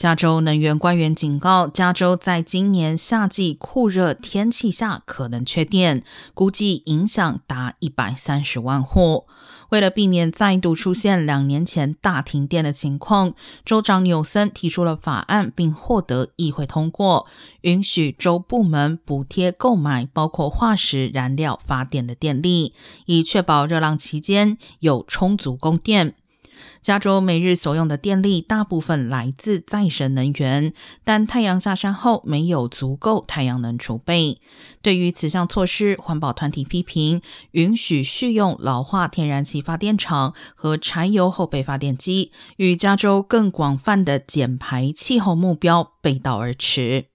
加州能源官员警告，加州在今年夏季酷热天气下可能缺电，估计影响达一百三十万户。为了避免再度出现两年前大停电的情况，州长纽森提出了法案，并获得议会通过，允许州部门补贴购买包括化石燃料发电的电力，以确保热浪期间有充足供电。加州每日所用的电力大部分来自再生能源，但太阳下山后没有足够太阳能储备。对于此项措施，环保团体批评允许续用老化天然气发电厂和柴油后备发电机，与加州更广泛的减排气候目标背道而驰。